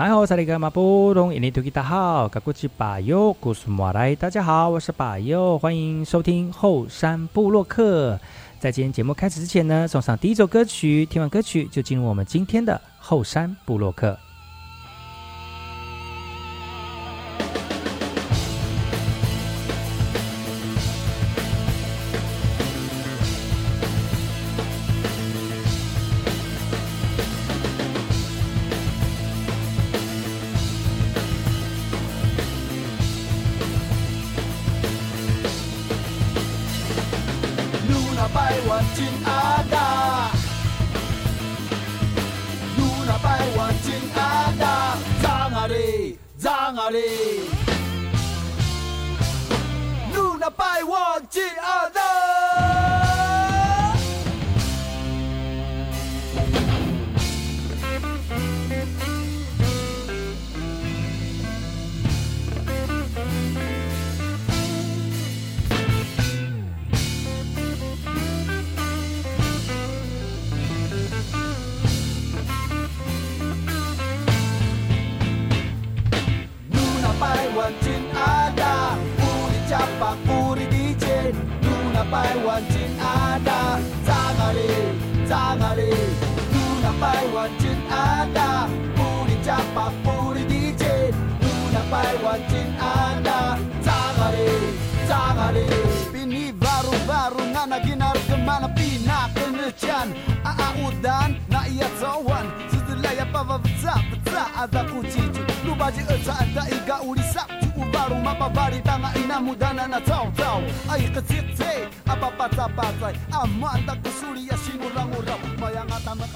大家好，我是马布隆，印尼土著大号，噶古吉巴尤，古苏马来。大家好，我是巴尤，欢迎收听后山部落客。在今天节目开始之前呢，送上第一首歌曲，听完歌曲就进入我们今天的后山部落客。adhaku Lu baju ji anda iga uli sakju ubaru mapabari tanga ina mudana na tau tau. Ai kecik apa patah patah aman tak kusuri ya urang urap bayang atama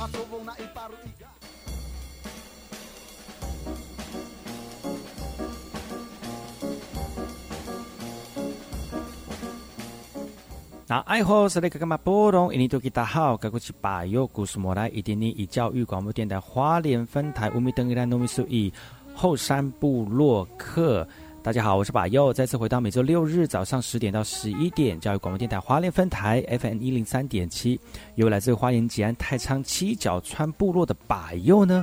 那爱好是那个干嘛波动？印尼多吉大好，该过去把右故事莫来，一点点以教育广播电台花莲分台乌米登伊兰糯米苏以后山部落客。大家好，我是把右，再次回到每周六日早上十点到十一点，教育广播电台花莲分台 FM 一零三点七，由来自花莲吉安太仓七角川部落的把右呢。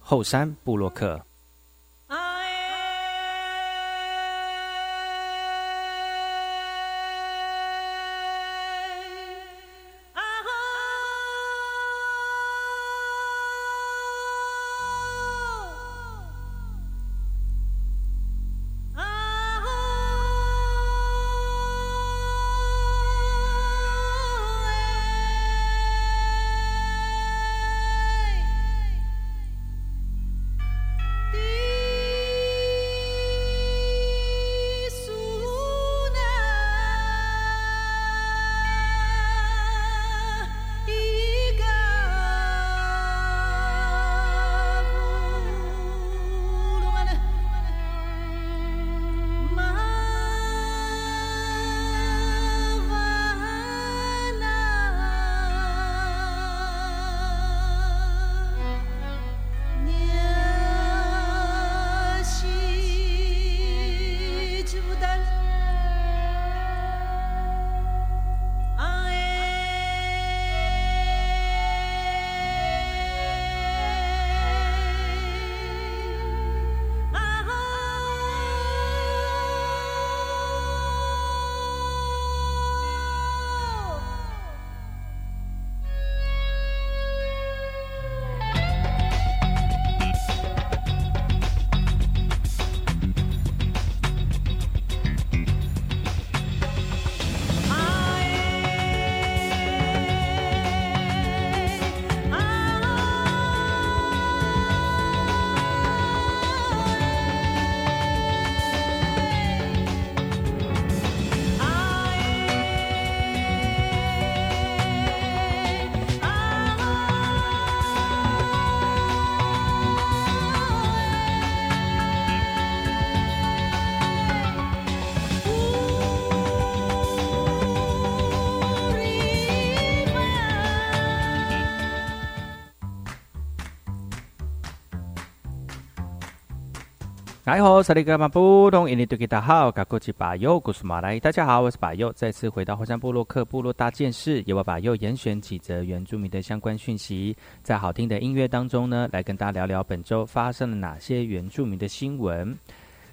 后山布洛克。哎吼，萨利格马布隆，印尼多吉达好，嘎古吉巴尤，古苏马来，大家好，我是巴尤，再次回到火山部落克部落大件事，由我巴尤严选几则原住民的相关讯息，在好听的音乐当中呢，来跟大家聊聊本周发生了哪些原住民的新闻。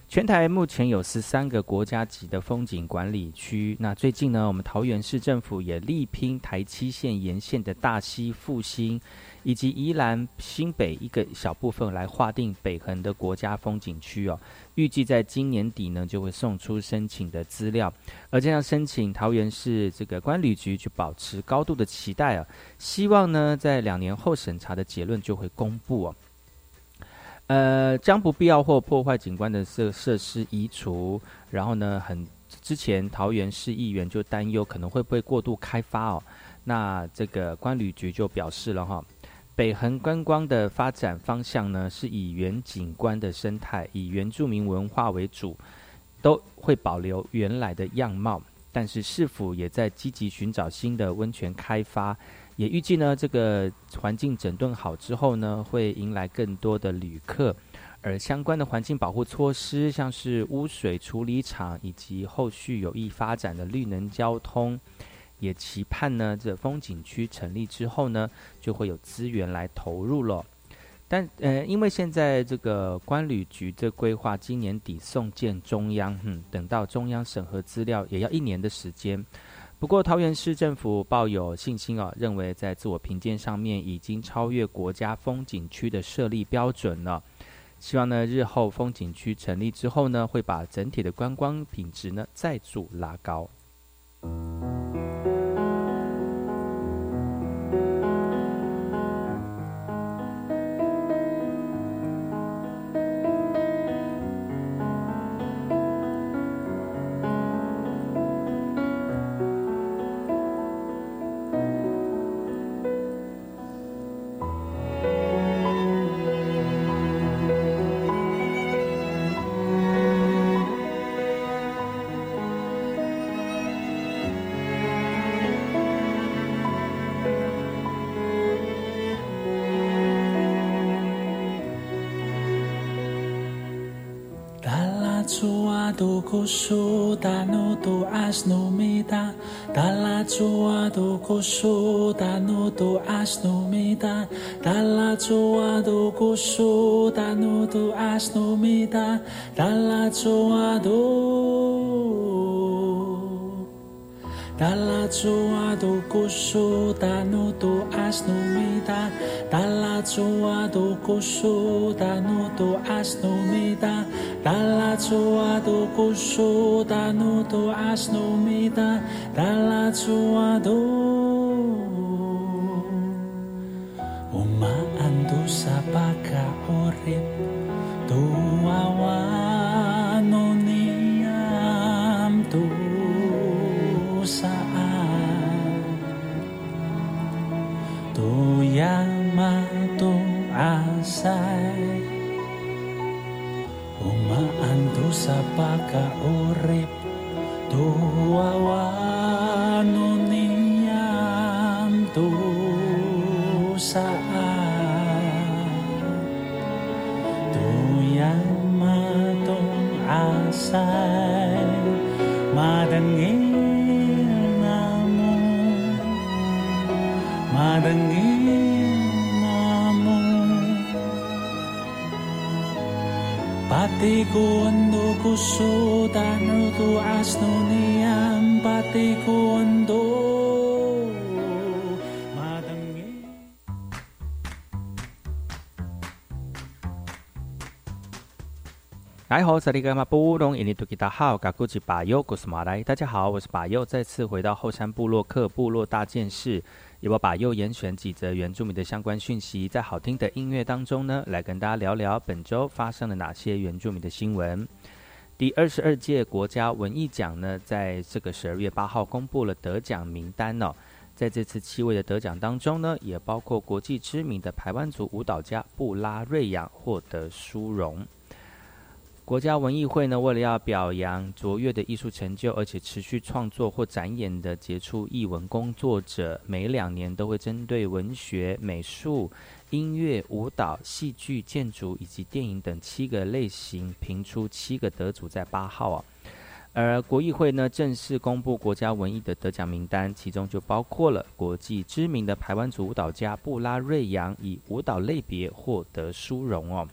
全台目前有十三个国家级的风景管理区。那最近呢，我们桃园市政府也力拼台七线沿线的大溪复兴，以及宜兰新北一个小部分来划定北横的国家风景区哦。预计在今年底呢，就会送出申请的资料。而这样申请，桃园市这个关旅局就保持高度的期待啊，希望呢在两年后审查的结论就会公布哦。呃，将不必要或破坏景观的设设施移除，然后呢，很之前桃园市议员就担忧可能会不会过度开发哦。那这个关旅局就表示了哈，北横观光的发展方向呢，是以原景观的生态，以原住民文化为主，都会保留原来的样貌，但是是否也在积极寻找新的温泉开发？也预计呢，这个环境整顿好之后呢，会迎来更多的旅客，而相关的环境保护措施，像是污水处理厂以及后续有意发展的绿能交通，也期盼呢，这风景区成立之后呢，就会有资源来投入了。但呃，因为现在这个关旅局这规划今年底送建中央，嗯，等到中央审核资料也要一年的时间。不过，桃园市政府抱有信心哦，认为在自我评鉴上面已经超越国家风景区的设立标准了。希望呢，日后风景区成立之后呢，会把整体的观光品质呢再度拉高。Tu kusu tanu tu asnu mita tala chua tu Dalla tua do kusu tanu tu asnumita Dalla tua do kusu tanu tu asnumita Dalla tua do kusu tanu tu asnumita Dalla tua do him. Kundo tanu tu asno ni ampati kundo 来好，这里格马布隆印尼多吉达好，嘎古吉巴尤古斯马来，大家好，我是巴尤，再次回到后山部落克部落大件事。由我把又严选几则原住民的相关讯息，在好听的音乐当中呢，来跟大家聊聊本周发生了哪些原住民的新闻。第二十二届国家文艺奖呢，在这个十二月八号公布了得奖名单哦。在这次七位的得奖当中呢，也包括国际知名的台湾族舞蹈家布拉瑞扬获得殊荣。国家文艺会呢，为了要表扬卓越的艺术成就，而且持续创作或展演的杰出艺文工作者，每两年都会针对文学、美术、音乐、舞蹈、戏剧、建筑以及电影等七个类型评出七个得主，在八号啊。而国艺会呢，正式公布国家文艺的得奖名单，其中就包括了国际知名的排湾族舞蹈家布拉瑞扬，以舞蹈类别获得殊荣哦。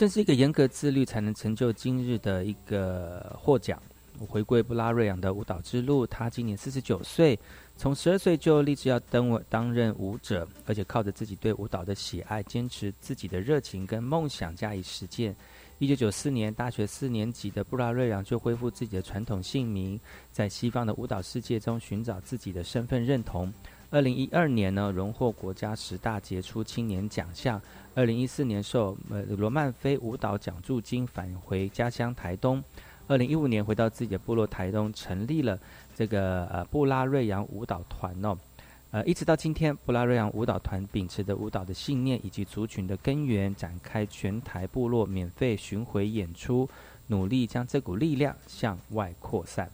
这是一个严格自律才能成就今日的一个获奖。回归布拉瑞扬的舞蹈之路，他今年四十九岁，从十二岁就立志要登担任舞者，而且靠着自己对舞蹈的喜爱，坚持自己的热情跟梦想加以实践。一九九四年大学四年级的布拉瑞扬就恢复自己的传统姓名，在西方的舞蹈世界中寻找自己的身份认同。二零一二年呢，荣获国家十大杰出青年奖项。二零一四年受罗曼菲舞蹈奖助金返回家乡台东，二零一五年回到自己的部落台东，成立了这个呃布拉瑞扬舞蹈团哦，呃一直到今天，布拉瑞扬舞蹈团秉持着舞蹈的信念以及族群的根源，展开全台部落免费巡回演出，努力将这股力量向外扩散。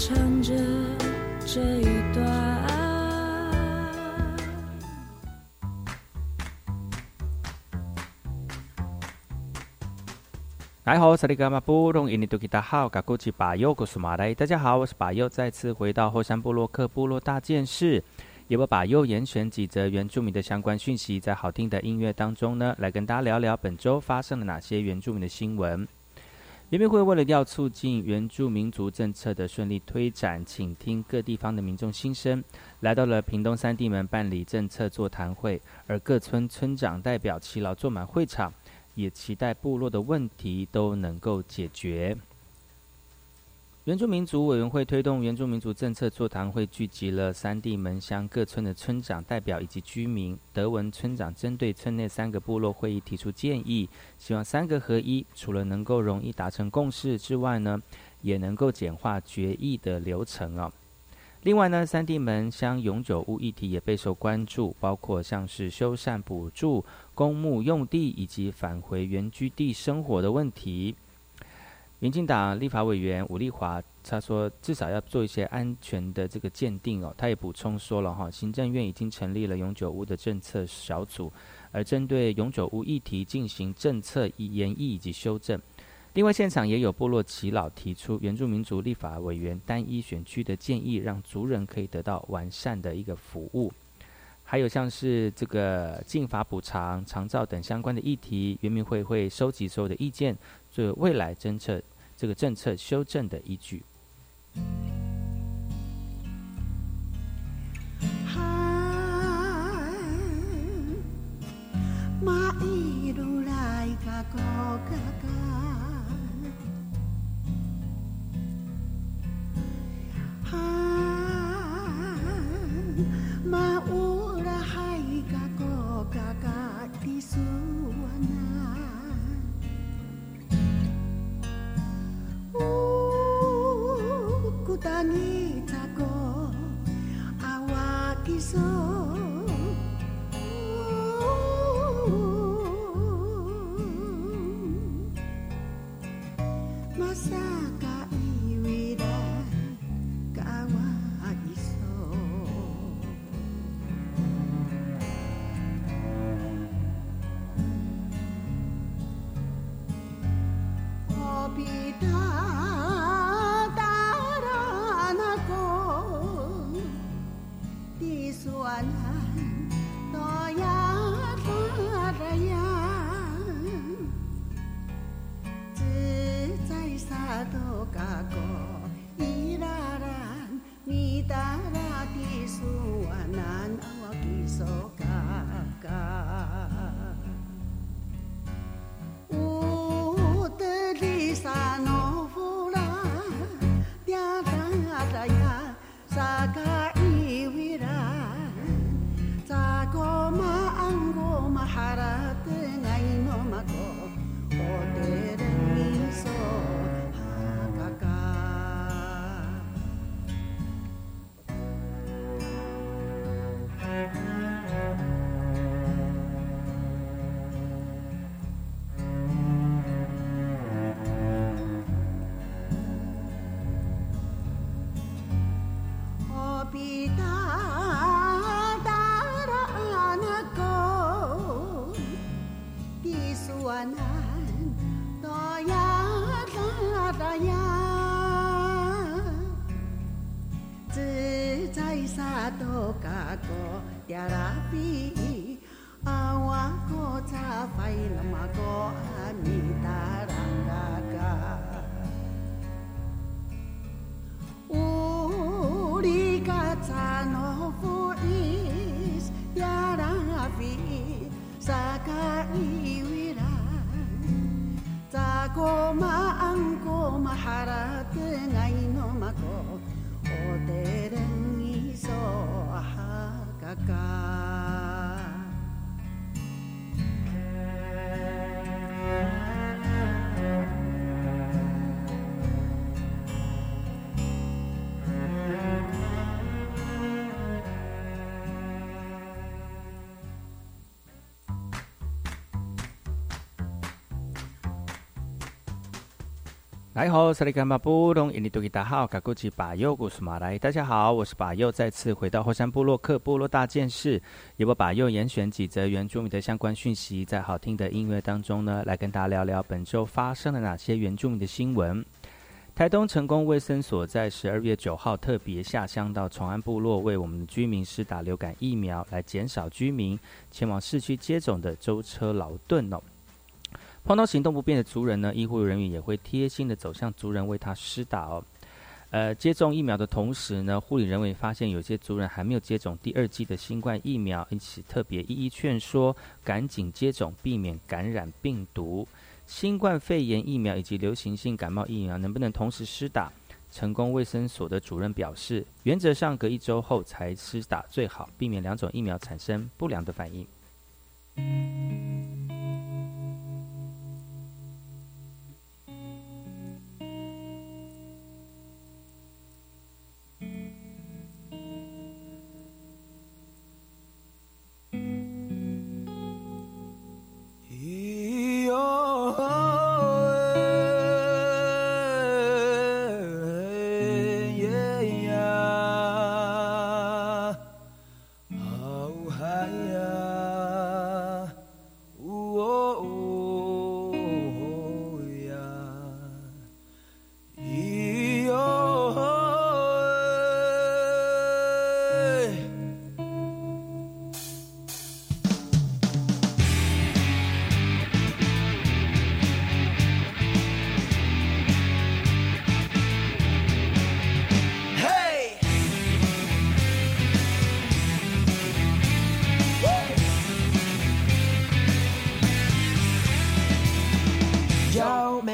大家好，我是巴佑，古苏马来。大家好，我是巴佑，再次回到后山部落克部落大件事，也会把佑严选几则原住民的相关讯息，在好听的音乐当中呢，来跟大家聊聊本周发生了哪些原住民的新闻。原民会为了要促进原住民族政策的顺利推展，请听各地方的民众心声，来到了屏东三地门办理政策座谈会，而各村村长代表齐劳坐满会场。也期待部落的问题都能够解决。原住民族委员会推动原住民族政策座谈会，聚集了三地门乡各村的村长代表以及居民。德文村长针对村内三个部落会议提出建议，希望三个合一，除了能够容易达成共识之外呢，也能够简化决议的流程啊。另外呢，三地门乡永久屋议题也备受关注，包括像是修缮补助、公墓用地以及返回原居地生活的问题。民进党立法委员吴立华他说，至少要做一些安全的这个鉴定哦。他也补充说了哈，行政院已经成立了永久屋的政策小组，而针对永久屋议题进行政策研议以及修正。另外，现场也有部落耆老提出原住民族立法委员单一选区的建议，让族人可以得到完善的一个服务。还有像是这个禁法补偿、长照等相关的议题，原民会会收集所有的意见，做未来政策这个政策修正的依据。哎吼，萨利甘巴布隆印尼多吉达好，卡古吉巴尤古斯马来，大家好，我是巴尤，再次回到后山部落克部落大件事，由不巴尤严选几则原住民的相关讯息，在好听的音乐当中呢，来跟大家聊聊本周发生了哪些原住民的新闻。台东成功卫生所在十二月九号特别下乡到崇安部落，为我们的居民施打流感疫苗，来减少居民前往市区接种的舟车劳顿哦。碰到行动不便的族人呢医护人员也会贴心的走向族人为他施打哦。呃接种疫苗的同时呢护理人员发现有些族人还没有接种第二季的新冠疫苗一起特别一一劝说赶紧接种避免感染病毒。新冠肺炎疫苗以及流行性感冒疫苗能不能同时施打？成功卫生所的主任表示原则上隔一周后才施打最好避免两种疫苗产生不良的反应。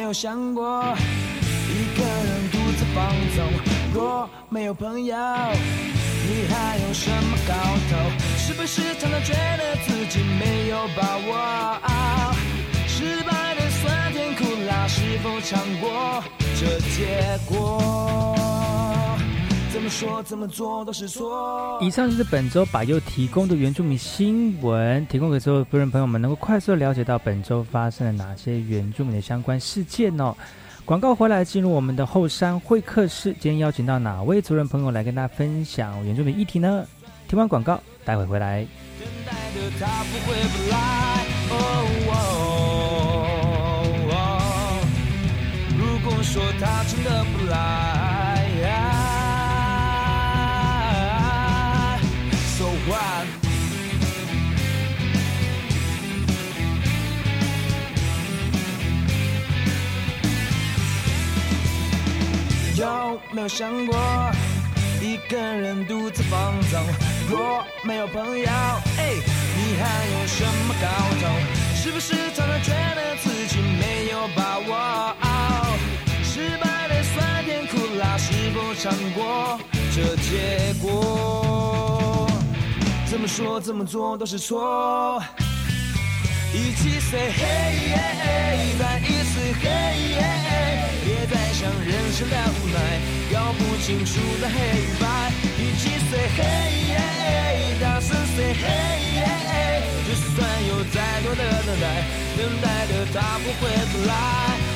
有想过一个人独自放纵？若没有朋友，你还有什么搞头？是不是常常觉得自己没有把握？失败的酸甜苦辣，是否尝过这结果？怎么说怎么做都是错。以上就是本周把又提供的原住民新闻，提供给所有夫人朋友们，能够快速的了解到本周发生了哪些原住民的相关事件哦。广告回来，进入我们的后山会客室，今天邀请到哪位族人朋友来跟大家分享原住民议题呢？听完广告，待会回来。如果说他真的不来。有没有想过一个人独自放纵？若没有朋友，哎，你还有什么搞头？是不是常常觉得自己没有把握？失败的酸甜苦辣，是否尝过这结果？怎么说怎么做都是错。一起 say hey，再一次 hey，别再想人生的无奈，搞不清楚的黑与白。一起 say hey，大声 say hey，就算有再多的等待，等待的他不会不来。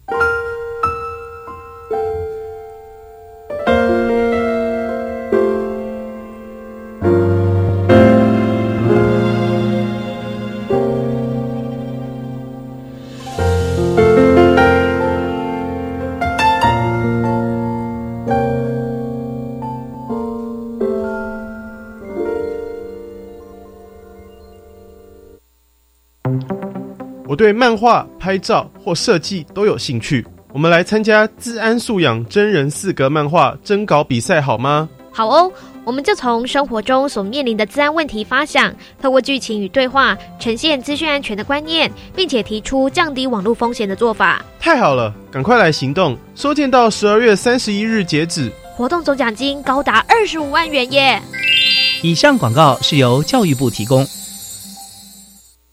对漫画、拍照或设计都有兴趣，我们来参加治安素养真人四格漫画征稿比赛好吗？好哦，我们就从生活中所面临的治安问题发想，透过剧情与对话，呈现资讯安全的观念，并且提出降低网络风险的做法。太好了，赶快来行动！收件到十二月三十一日截止，活动总奖金高达二十五万元耶！以上广告是由教育部提供。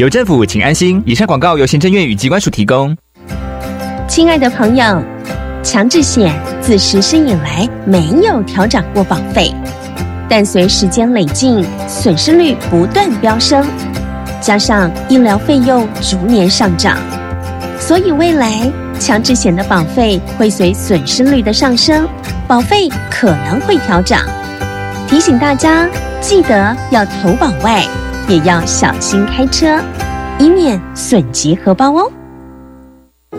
有政府，请安心。以上广告由行政院与机关署提供。亲爱的朋友，强制险自实施以来没有调整过保费，但随时间累进，损失率不断飙升，加上医疗费用逐年上涨，所以未来强制险的保费会随损失率的上升，保费可能会调整。提醒大家，记得要投保外。也要小心开车，以免损及荷包哦。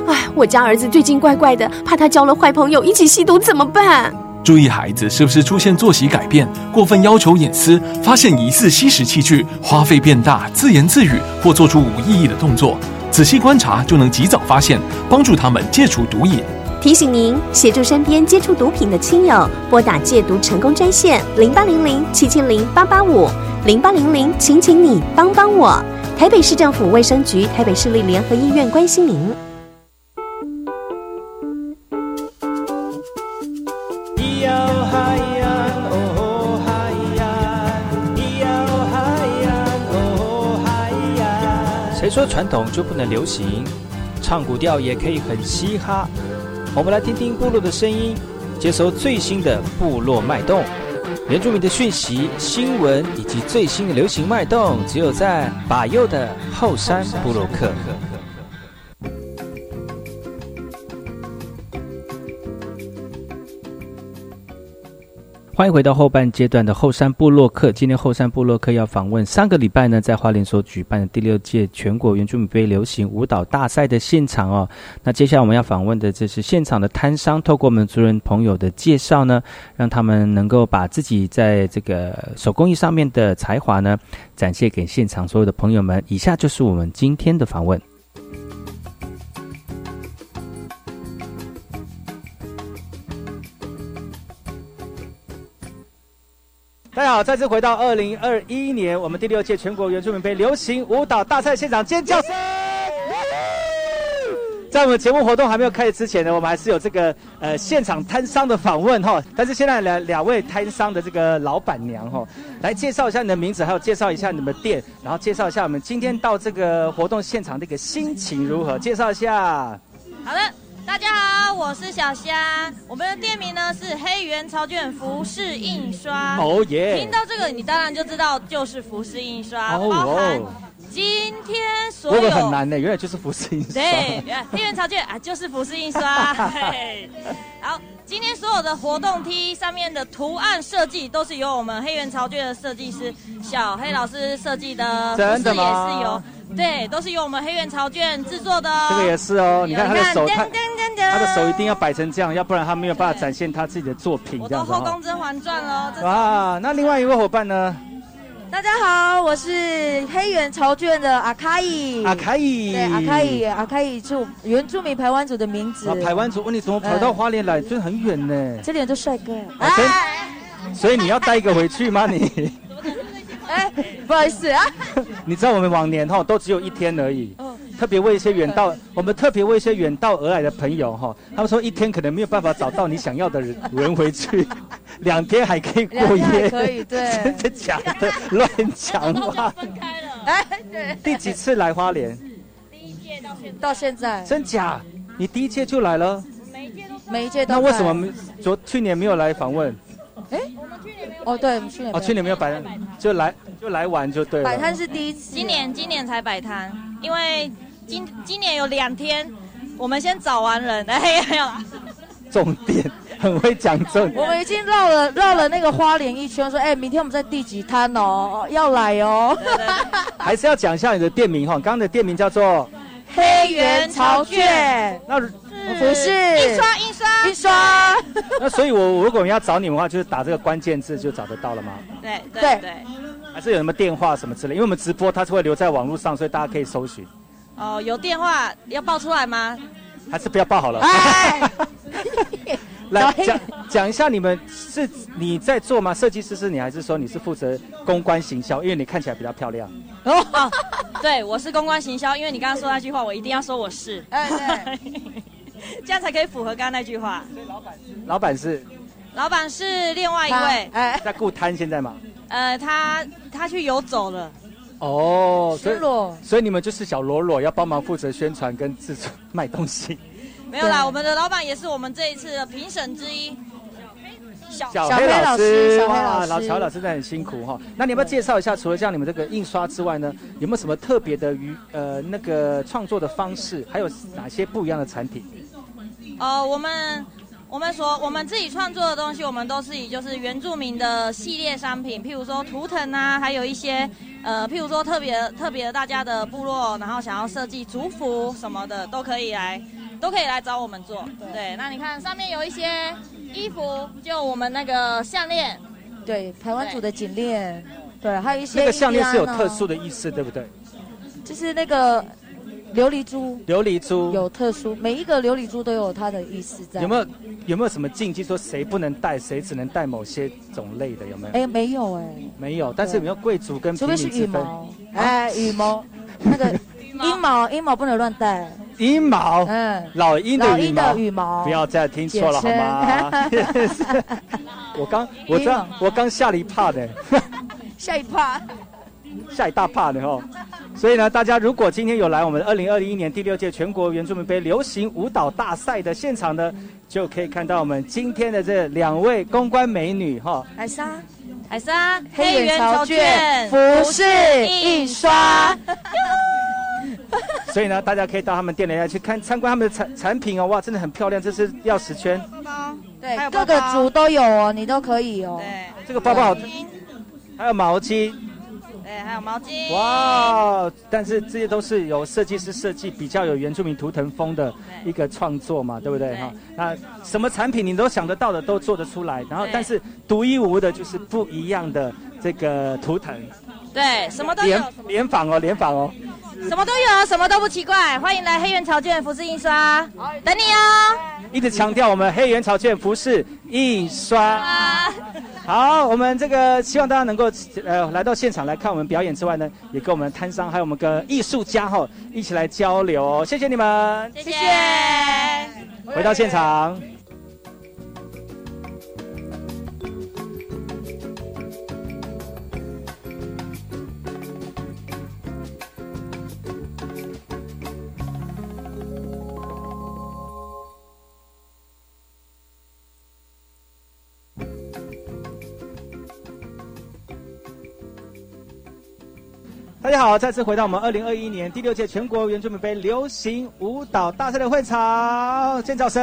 哎，我家儿子最近怪怪的，怕他交了坏朋友一起吸毒怎么办？注意孩子是不是出现作息改变、过分要求隐私、发现疑似吸食器具、花费变大、自言自语或做出无意义的动作，仔细观察就能及早发现，帮助他们戒除毒瘾。提醒您，协助身边接触毒品的亲友，拨打戒毒成功专线零八零零七七零八八五零八零零，请请你帮帮我。台北市政府卫生局、台北市立联合医院关心您。谁说传统就不能流行？唱古调也可以很嘻哈。我们来听听部落的声音，接收最新的部落脉动、原住民的讯息、新闻以及最新的流行脉动，只有在把右的后山部落克。欢迎回到后半阶段的后山部落客。今天后山部落客要访问上个礼拜呢，在花莲所举办的第六届全国原住民杯流行舞蹈大赛的现场哦。那接下来我们要访问的，这是现场的摊商，透过我们族人朋友的介绍呢，让他们能够把自己在这个手工艺上面的才华呢，展现给现场所有的朋友们。以下就是我们今天的访问。大家好，再次回到二零二一年我们第六届全国原住民杯流行舞蹈大赛现场，尖叫声！在我们节目活动还没有开始之前呢，我们还是有这个呃现场摊商的访问哈。但是现在两两位摊商的这个老板娘哈，来介绍一下你的名字，还有介绍一下你们店，然后介绍一下我们今天到这个活动现场的一个心情如何？介绍一下。好的。大家好，我是小香。我们的店名呢是黑源潮卷服饰印刷。哦耶！听到这个，你当然就知道就是服饰印刷，包含今天所有。很难的？原来就是服饰印刷。对，黑源潮卷啊，就是服饰印刷。好，今天所有的活动 T 上面的图案设计都是由我们黑源潮卷的设计师小黑老师设计的。真的吗？对，都是由我们黑原潮卷制作的。这个也是哦，你看他的手，他他的手一定要摆成这样，要不然他没有办法展现他自己的作品。我都后宫甄嬛传哦。哇，那另外一位伙伴呢？大家好，我是黑原潮卷的阿卡伊。阿卡伊，对，阿卡伊，阿卡伊是原住民排湾族的名字。排湾族，问你怎么跑到花莲来？真的很远呢。这里有个帅哥。所以你要带一个回去吗？你？哎，不好意思啊。你知道我们往年哈都只有一天而已。特别为一些远道，我们特别为一些远道而来的朋友哈，他们说一天可能没有办法找到你想要的人回去，两天还可以过夜。可以，对。真的假的？乱讲话。分开了。哎，对。第几次来花莲？第一届到现到现在。真假？你第一届就来了？每一届都。每一届都。那为什么昨去年没有来访问？哎，我们去年没有。哦，对，去年。哦，去年没有摆摊，就来就来玩就对了。摆摊是第一次，今年今年才摆摊，因为今今年有两天，我们先找完人，哎，没有。重点很会讲重点。我们已经绕了绕了那个花莲一圈，说，哎，明天我们在第几摊哦，要来哦。还是要讲一下你的店名哈，刚刚的店名叫做黑原潮卷。那。不是印刷，印刷，印刷。那所以，我如果要找你们的话，就是打这个关键字就找得到了吗？对对对。还是有什么电话什么之类？因为我们直播它是会留在网络上，所以大家可以搜寻。哦，有电话要报出来吗？还是不要报好了。来讲讲一下，你们是你在做吗？设计师是你，还是说你是负责公关行销？因为你看起来比较漂亮。哦，对，我是公关行销。因为你刚刚说那句话，我一定要说我是。哎对。这样才可以符合刚刚那句话。所以老板是老板是，老板是另外一位，哎，在顾摊现在吗？呃，他他去游走了。哦，所以所以你们就是小罗罗要帮忙负责宣传跟制作卖东西。没有啦，我们的老板也是我们这一次的评审之一。小黑老师，哇，老乔老师真的很辛苦哈。那你要不要介绍一下，除了像你们这个印刷之外呢，有没有什么特别的与呃那个创作的方式，还有哪些不一样的产品？呃，我们我们所我们自己创作的东西，我们都是以就是原住民的系列商品，譬如说图腾啊，还有一些呃，譬如说特别特别大家的部落，然后想要设计族服什么的，都可以来都可以来找我们做。对，那你看上面有一些。衣服就我们那个项链，对，台湾组的颈链，对，还有一些那个项链是有特殊的意思，对不对？就是那个琉璃珠琉璃珠有特殊，每一个琉璃珠都有它的意思在。有没有有没有什么禁忌，说谁不能戴，谁只能戴某些种类的？有没有？哎，没有哎，没有。但是有没有贵族跟除非是羽毛？哎，羽毛那个阴毛，阴毛不能乱戴。阴毛，嗯，老鹰的羽毛，羽毛，不要再听错了好吗？我刚，我刚，我刚吓了一怕的，吓一怕，吓一大怕的哦。所以呢，大家如果今天有来我们二零二一年第六届全国原住民杯流行舞蹈大赛的现场呢，就可以看到我们今天的这两位公关美女哈，艾莎，海莎，黑原潮卷服饰印刷。所以呢，大家可以到他们店里来去看参观他们的产产品哦，哇，真的很漂亮，这是钥匙圈，对，各个组都有哦，你都可以哦。对，这个包包好，还有毛巾，对，还有毛巾。哇，但是这些都是有设计师设计，比较有原住民图腾风的一个创作嘛，对不对哈？那什么产品你都想得到的都做得出来，然后但是独一无二的就是不一样的这个图腾。对，什么都有。联访哦，联访哦。什么都有，什么都不奇怪。欢迎来黑源潮卷服饰印刷，等你哦。一直强调我们黑源潮卷服饰印刷。好，我们这个希望大家能够呃来到现场来看我们表演之外呢，也跟我们摊商还有我们跟艺术家哈一起来交流。谢谢你们，谢谢。回到现场。大家好，再次回到我们二零二一年第六届全国原住民杯流行舞蹈大赛的会场，尖叫声，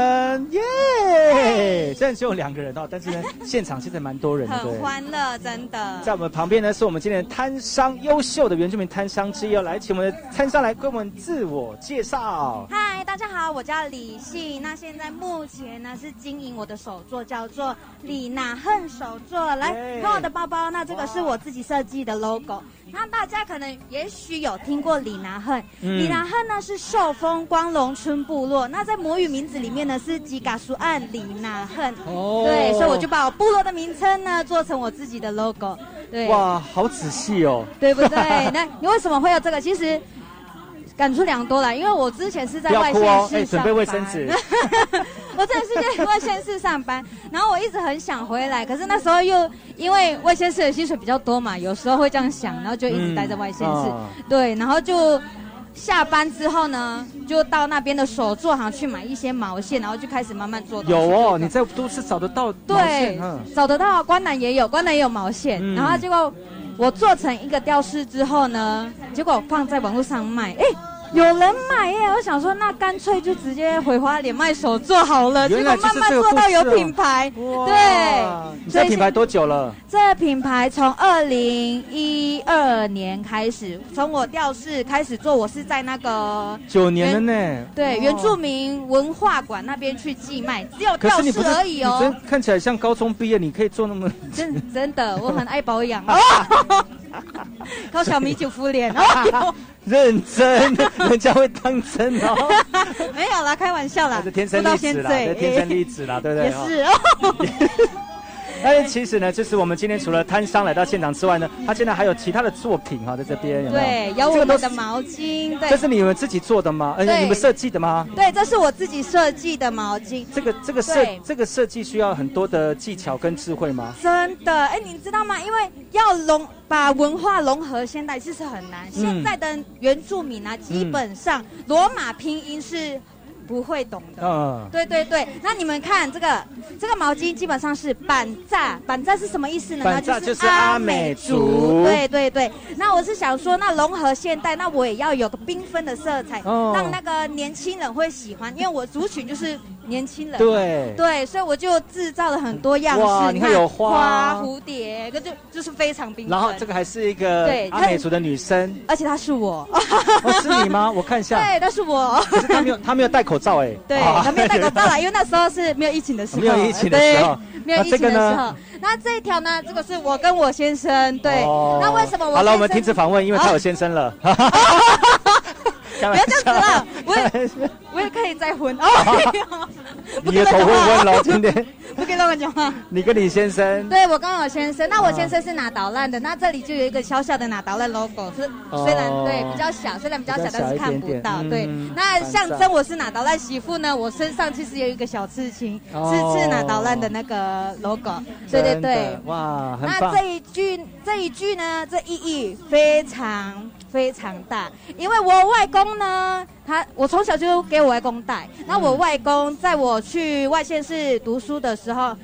耶！虽然只有两个人哦，但是呢，现场现在蛮多人的，很欢乐，真的。在我们旁边呢，是我们今天摊商优秀的原住民摊商之一，哦来请我们的摊商来跟我们自我介绍。嗨，大家好，我叫李信，那现在目前呢是经营我的手作，叫做李娜恨手作。来看我的包包，那这个是我自己设计的 logo。那大家可能也许有听过李拿恨，李拿恨呢是受封光龙村部落，那在魔语名字里面呢是吉嘎苏岸李拿恨，对，所以我就把我部落的名称呢做成我自己的 logo，对，哇，好仔细哦，对不对？那你为什么会有这个？其实。感触良多了，因为我之前是在外县市上班，准备卫生纸。我真的是在外县市上班，然后我一直很想回来，可是那时候又因为外县市的薪水比较多嘛，有时候会这样想，然后就一直待在外县市。对，然后就下班之后呢，就到那边的手作行去买一些毛线，然后就开始慢慢做。有哦，你在都市找得到对，找得到，关南也有，关南也有毛线，然后结果。我做成一个吊饰之后呢，结果放在网络上卖，哎，有人买耶！我想说，那干脆就直接回花莲卖手做好了。结果慢慢做到有品牌，对。这品牌多久了？这品牌从二零一二年开始，从我吊饰开始做，我是在那个九年了呢。对，原住民文化馆那边去寄卖，只有吊饰而已哦。真看起来像高中毕业，你可以做那么真真的，我很爱保养。靠小米酒敷脸哦，认真，人家会当真哦。没有啦，开玩笑啦，是天生丽质啦，天生丽质啦，对不对？也是哦。哎，其实呢，就是我们今天除了摊商来到现场之外呢，他现在还有其他的作品哈，在这边有没有？对，有我们的毛巾，对，这是你们自己做的吗？而且你们设计的吗？对，这是我自己设计的毛巾。这个这个设这个设计需要很多的技巧跟智慧吗？真的，哎，你知道吗？因为要融把文化融合现代，其实很难。现在的原住民啊，基本上罗马拼音是。不会懂的，嗯，对对对，那你们看这个这个毛巾基本上是板扎，板扎是什么意思呢？板扎就是阿美族，对对对。那我是想说，那融合现代，那我也要有个缤纷的色彩，让那个年轻人会喜欢，因为我族群就是。年轻人对对，所以我就制造了很多样式，你看有花、蝴蝶，那就就是非常缤纷。然后这个还是一个对阿美族的女生，而且她是我，是你吗？我看一下，对，那是我。可是她没有，她没有戴口罩哎。对，她没有戴口罩啦，因为那时候是没有疫情的时候。没有疫情的时候，没有疫情的时候。那这一条呢？这个是我跟我先生对。那为什么我？好了，我们停止访问，因为他有先生了。开不要，这样子了，我也我也可以再婚哦。你也头昏昏了，今天不可以乱讲话。你跟李先生，对我刚好先生，那我先生是拿导览的，那这里就有一个小小的拿导览 logo，是哦虽然对比较小，虽然比较小，但是看不到。嗯对，那象征我是拿导览媳妇呢，我身上其实有一个小刺青，哦是是拿导览的那个 logo。对对对，哇，很棒那这。一句这一句呢，这意义非常非常大，因为我外公呢，他我从小就给我外公带。那我外公在我去外县市读书的时候。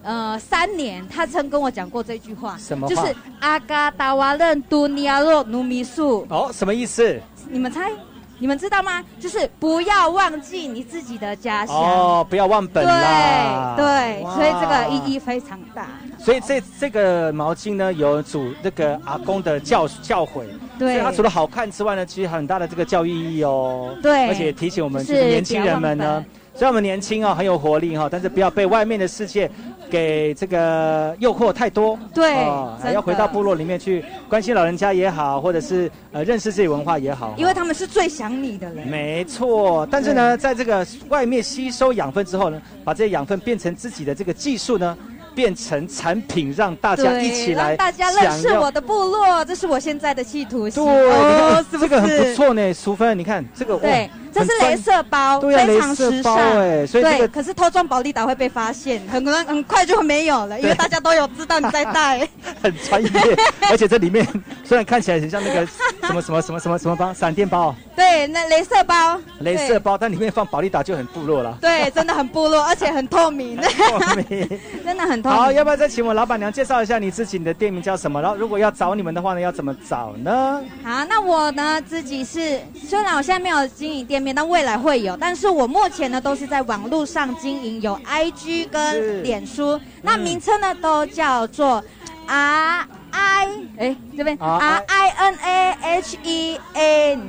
呃，三年，他曾跟我讲过这句话，什么就是阿嘎达瓦任都尼亚洛努米素。哦，什么意思？你们猜？你们知道吗？就是不要忘记你自己的家乡。哦，不要忘本啦。对对，所以这个意义非常大。所以这这个毛巾呢，有主那个阿公的教教诲，对所以它除了好看之外呢，其实很大的这个教育意义哦。对而且提醒我们是这个年轻人们呢，虽然我们年轻哦，很有活力哈、哦，但是不要被外面的世界给这个诱惑太多。对要回到部落里面去关心老人家也好，或者是呃认识自己文化也好。因为他们是最想你的人。没错，但是呢，在这个外面吸收养分之后呢，把这些养分变成自己的这个技术呢，变成产品，让大家一起来让大家认识我的部落，这是我现在的企图心。对，哦，是不是？这个很不。错呢，淑芬，你看这个，对这是镭射包，对啊非常时尚。哎所以这个对，可是偷装保利达会被发现，很可能很快就没有了，因为大家都有知道你在带。很专业，而且这里面虽然看起来很像那个什么什么什么什么什么包，闪电包、对，那镭射包，镭射包，但里面放保利达就很部落了。对，真的很部落，而且很透明，真的很透明。好，要不要再请我老板娘介绍一下你自己？你的店名叫什么？然后如果要找你们的话呢，要怎么找呢？好，那我呢自己是，虽然我现在没有经营店面，但未来会有。但是我目前呢都是在网络上经营，有 IG 跟脸书。那名称呢都叫做 R I 哎这边 R I N A H E N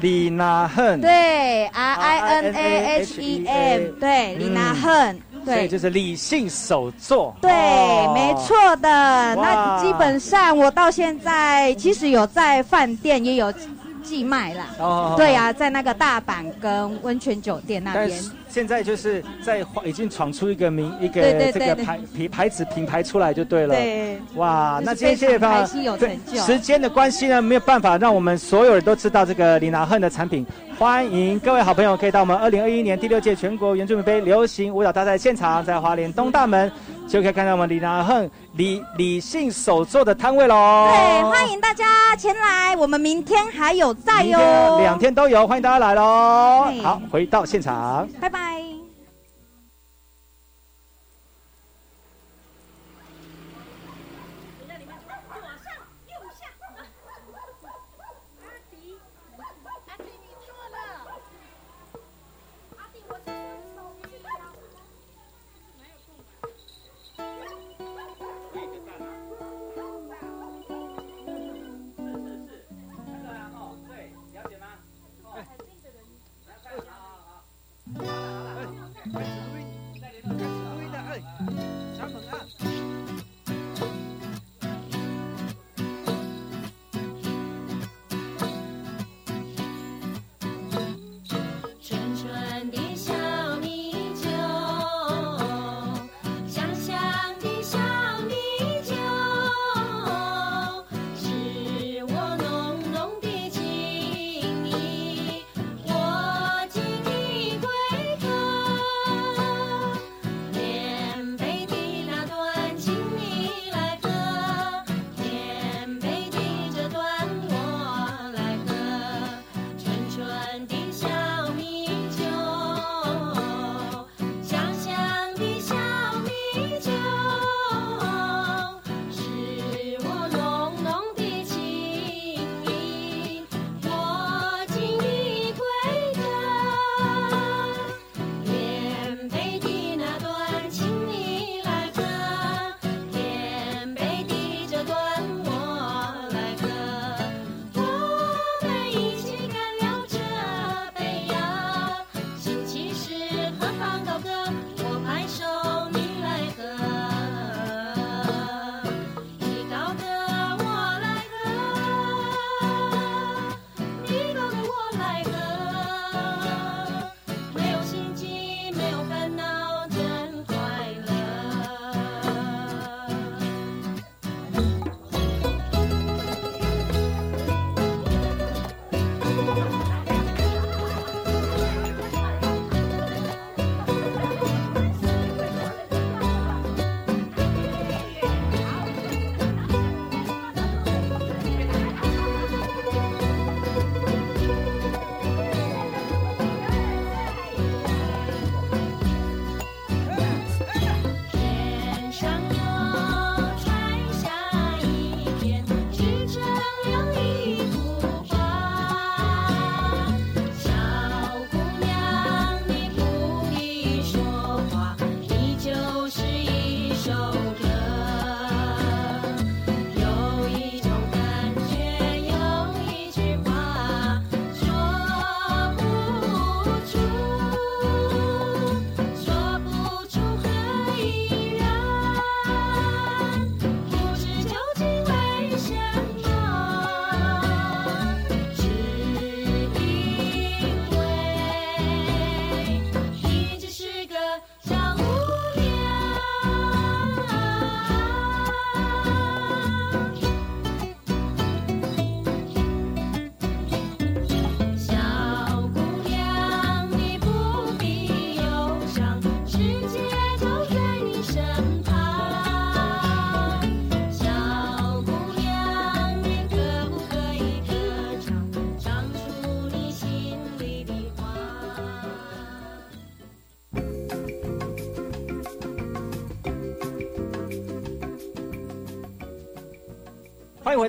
李娜恨，对 R I N A H E M 对李娜恨对所以就是理性手作。对，哦没错的。那基本上我到现在其实有在饭店也有寄卖啦。哦对啊，在那个大阪跟温泉酒店那边。现在就是在已经闯出一个名一个对对对对这个牌品牌子品牌出来就对了。对，哇，就是那今天谢谢非常方开心有成就时间的关系呢，没有办法让我们所有人都知道这个李拿恨的产品。欢迎各位好朋友可以到我们二零二一年第六届全国原住民杯流行舞蹈大赛现场，在华联东大门就可以看到我们李拿恨理理性手作的摊位喽。对，欢迎大家前来，我们明天还有在明哟。两天都有，欢迎大家来喽。好，回到现场。拜拜。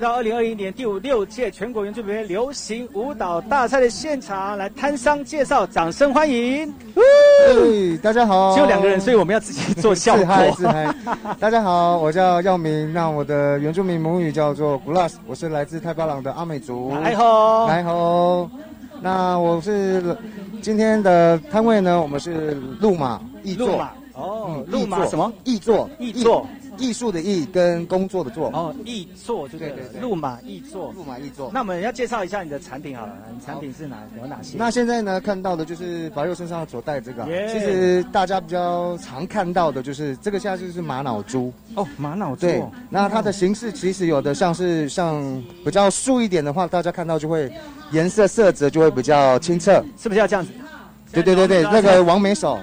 到二零二一年第五六届全国原住民流行舞蹈大赛的现场，来摊商介绍，掌声欢迎。嘿，大家好，只有两个人，所以我们要自己做效自嗨果。自嗨。大家好，我叫耀明，那我的原住民母语叫做 Glass，我是来自泰巴朗的阿美族。来吼来吼。那我是今天的摊位呢，我们是路马艺作。路马哦嗯，路马什么？艺作，艺作，艺术的艺跟工作的作。哦，艺作就对对对，路马艺作，路马艺作。那我们要介绍一下你的产品好了，你产品是哪有哪些？那现在呢，看到的就是白佑身上所戴这个其实大家比较常看到的就是这个，现在就是玛瑙珠。哦，玛瑙珠对哦，那它的形式其实有的像是像比较素一点的话，大家看到就会颜色色泽就会比较清澈。是不是要这样子？对对对对，那个 王美手，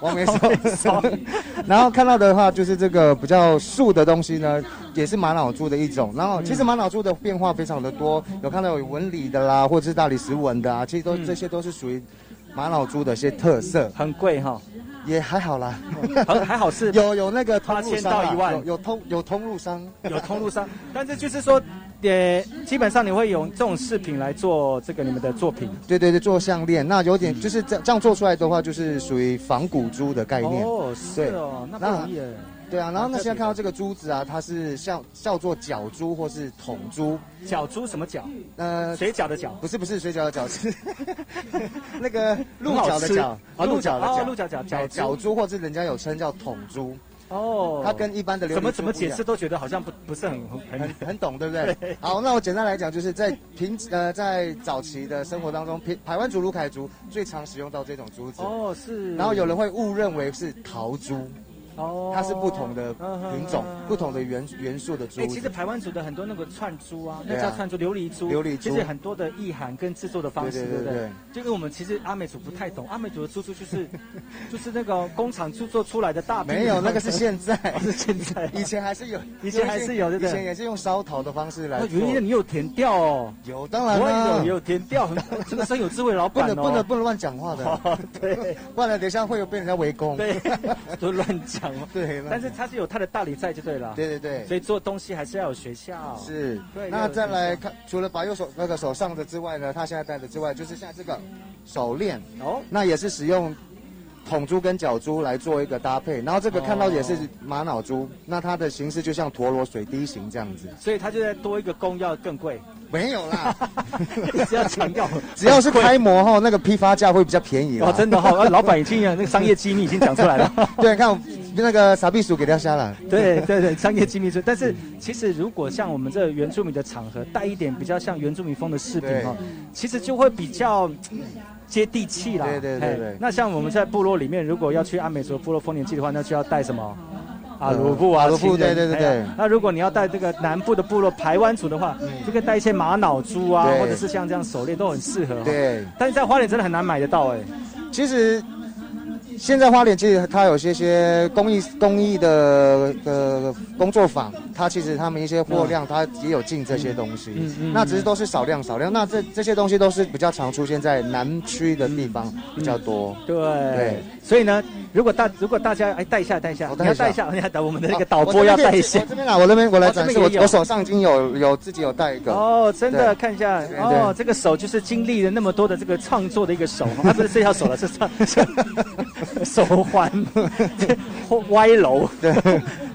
王美手。然后看到的话就是这个比较素的东西呢，也是玛瑙珠的一种。然后其实玛瑙珠的变化非常的多，有看到有纹理的啦，或者是大理石纹的啊，其实都、这些都是属于玛瑙珠的一些特色。很贵哈，也还好啦，还还好是有有那个通八千路商啊到一万有有通有通路商，有通路商，但是就是说，也基本上你会用这种饰品来做这个你们的作品。对对对，做项链，那有点就是这这样做出来的话，就是属于仿古珠的概念。哦，是哦，那不容易耶。对啊，然后那，现在看到这个珠子啊，它是像叫做角珠或是筒珠。角珠什么角？呃，水饺的角。不是不是水饺的角，是 那个鹿角的角啊，鹿角的角，哦鹿角角角角角珠，或是人家有称叫筒珠。哦，它跟一般的琉璃怎么怎么解释都觉得好像不不是很很很很懂，对不对？好，那我简单来讲，就是在平呃在早期的生活当中，平台湾族、卢凯族最常使用到这种珠子。哦，是。然后有人会误认为是陶珠。哦，它是不同的品种、不同的元元素的珠哎、子。其实台湾族的很多那个串珠啊，那叫串珠、琉璃珠，琉璃珠其实很多的意涵跟制作的方式，对对对不对？对？就跟我们其实阿美族不太懂，阿美族的珠珠就是就是那个工厂制作出来的大瓶没有，那个是现在，是现在，以前还是有，以前还是有，对不对？以前也是用烧陶的方式来。原来你有填调哦，有，当然我啦有有填调，很真的是很有智慧老不板哦，能不能不能乱讲话的，对，不然等一下会有被人家围攻。对，都乱讲哦。对，但是它是有它的道理在就对了。对对对，所以做东西还是要有学校。是对，那再来看，除了把右手那个手上的之外呢，他现在戴的之外，就是现在这个手链哦，那也是使用筒珠跟角珠来做一个搭配，然后这个看到也是玛瑙珠，那它的形式就像陀螺水滴形这样子。所以它就在多一个工要更贵。没有啦，只要强调，只要是开模后，那个批发价会比较便宜啦哦，真的哈、哦，老板已经那个商业机密已经讲出来了。对，看那个傻逼鼠给掉下了。对对对，商业机密是。但是其实如果像我们这原住民的场合，带一点比较像原住民风的饰品哈，其实就会比较。接地气啦，对对对对。那像我们在部落里面，如果要去阿美族部落丰年祭的话，那就要带什么？啊鲁布啊，阿鲁布，对对对对。那如果你要带这个南部的部落排湾族的话，就可以带一些玛瑙珠啊，或者是像这样手链都很适合。对。但是在花莲真的很难买得到哎。其实现在花莲其实它有些些公益公益的的工作坊，它其实他们一些货量它也有进这些东西，嗯嗯那只是都是少量少量。那这这些东西都是比较常出现在南区的地方比较多。对对，所以呢，如果大如果大家哎带一下带一下，你要带一下，你要等我们的那个导播要带一下。我这边啊，我这边我来展示，我我手上已经有有自己有带一个。哦，真的看一下哦，这个手就是经历了那么多的这个创作的一个手，啊，不是这条手了，是上 手环 歪楼。对，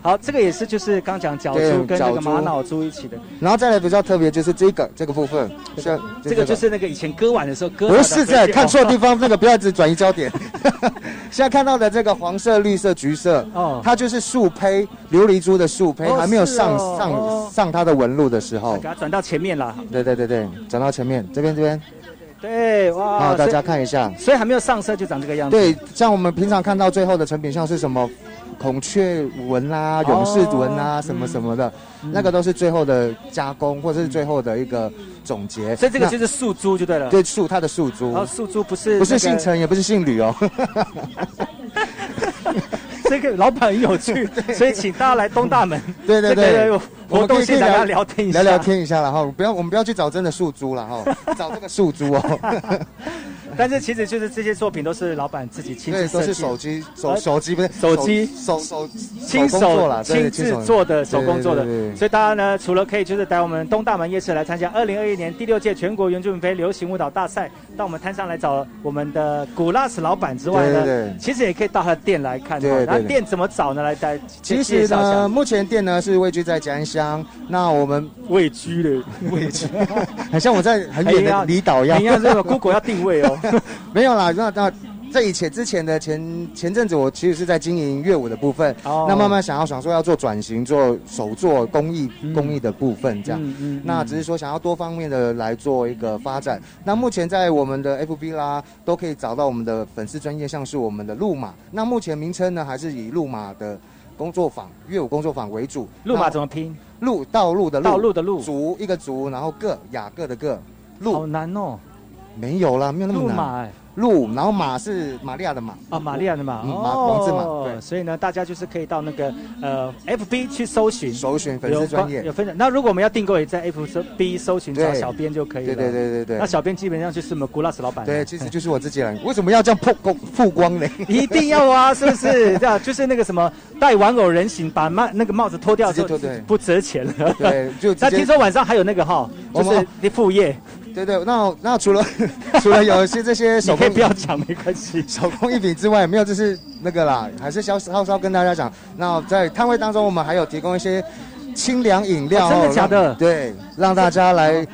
好，这个也是就是刚讲角对珠跟那个玛瑙珠一起的，然后再来比较特别就是这个这个部分，像这个就是那个以前割腕的时候割。不是在看错地方，那个不要一直转移焦点。现在看到的这个黄色、绿色、橘色，哦，它就是树胚琉璃珠的树胚，哦还没有上、上、哦。上它的纹路的时候。给，它转到前面了。对对对对，转到前面这边这边，对，哇，好，大家看一下。所以还没有上色就长这个样子。对，像我们平常看到最后的成品，像是什么孔雀纹啦、勇士纹啦、什么什么的，那个都是最后的加工，或者是最后的一个总结。所以这个就是素珠就对了。对素它的素珠，然后树珠不是不是姓陈，也不是姓吕哦。这个老板很有趣，所以请大家来东大门。对对对个，活动现场聊天一下，聊聊天一下，了哈不要我们不要去找真的树猪了哈，找这个树猪哦。但是其实就是这些作品都是老板自己亲自对，都是设计的手机手呃手机不是手机手手亲手亲自做的手工做的所以大家呢，除了可以就是来我们东大门夜市来参加二零二一年第六届全国原住民杯流行舞蹈大赛，到我们摊上来找我们的古拉斯老板之外呢，其实也可以到他的店来看对对。对哦那店怎么找呢？来带其实呢。目前店呢是位居在吉安乡，那我们位居的位居，很像我在很远的离岛一样。哎呀这个 Google 要定位哦。没有啦，那那在以前之前的前前阵子，我其实是在经营乐舞的部分，哦那慢慢想要想说要做转型，做手做工艺、工艺的部分这样。嗯嗯那只是说想要多方面的来做一个发展。那目前在我们的 FB 啦，都可以找到我们的粉丝专业，像是我们的路马。那目前名称呢，还是以路马的工作坊、乐舞工作坊为主。路马怎么拼？路道路的路，道路的路竹一个竹，然后个雅各的个，路好难哦。没有啦，没有那么难。路马哎路，然后马是玛利亚的马啊，玛利亚的马，嗯马王字马哦对所以呢，大家就是可以到那个呃 FB 去搜寻，搜寻粉丝有专业有分享。那如果我们要订购，也在 FB 搜寻找小编就可以了。对对对对对那小编基本上就是我们古拉斯老板。对，其实就是我自己人。为什么要这样曝光曝光呢？一定要啊，是不是？这样就是那个什么戴玩偶人形，把帽那个帽子脱掉之后不折钱了。对就那听说晚上还有那个哈，就是你副业。对对，那那除了 除了有一些这些 手你可以工，不要讲，没关系。手工艺品之外，没有就是那个啦，还是稍稍稍跟大家讲。那在摊位当中，我们还有提供一些清凉饮料、哦真的假的让对，让大家来。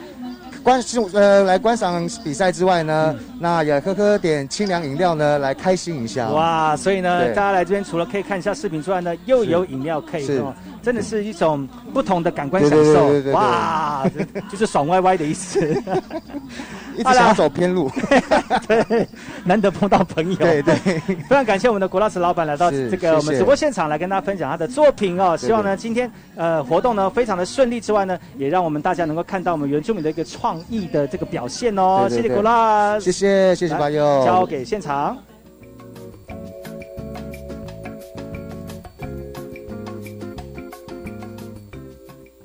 观呃来观赏比赛之外呢，嗯那也喝喝点清凉饮料呢，来开心一下。哇，所以呢，对大家来这边除了可以看一下视频之外呢，又有饮料可以是喝，真的是一种不同的感官享对对对对受哇，就是爽歪歪的意思。一直想走偏路，对，难得碰到朋友。对对，非常感谢我们的国老师老板来到是这个我们直播现场来跟大家分享他的作品哦。希望呢今天呃活动呢非常的顺利之外呢，也让我们大家能够看到我们原住民的一个创意的这个表现哦。谢谢对对对国老，谢谢谢谢来巴友交给现场。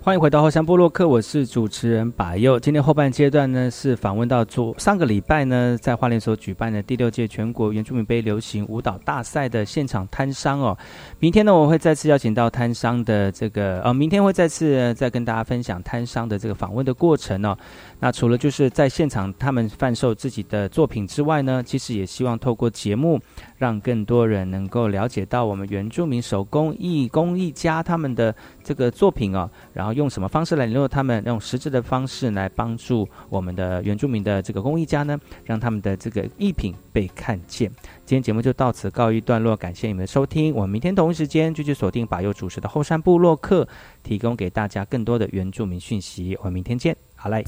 欢迎回到后山部落客，我是主持人把佑。今天后半阶段呢，是访问到昨上个礼拜呢，在花莲所举办的第六届全国原住民杯流行舞蹈大赛的现场摊商哦。明天呢，我会再次邀请到摊商的这个呃，明天会再次、再跟大家分享摊商的这个访问的过程哦。那除了就是在现场他们贩售自己的作品之外呢，其实也希望透过节目，让更多人能够了解到我们原住民手工艺工艺家他们的这个作品哦，然后用什么方式来联络他们，用实质的方式来帮助我们的原住民的这个公益家呢，让他们的这个艺品被看见。今天节目就到此告一段落，感谢你们的收听，我们明天同一时间继续锁定把佑主持的后山部落客，提供给大家更多的原住民讯息。我们明天见，好嘞。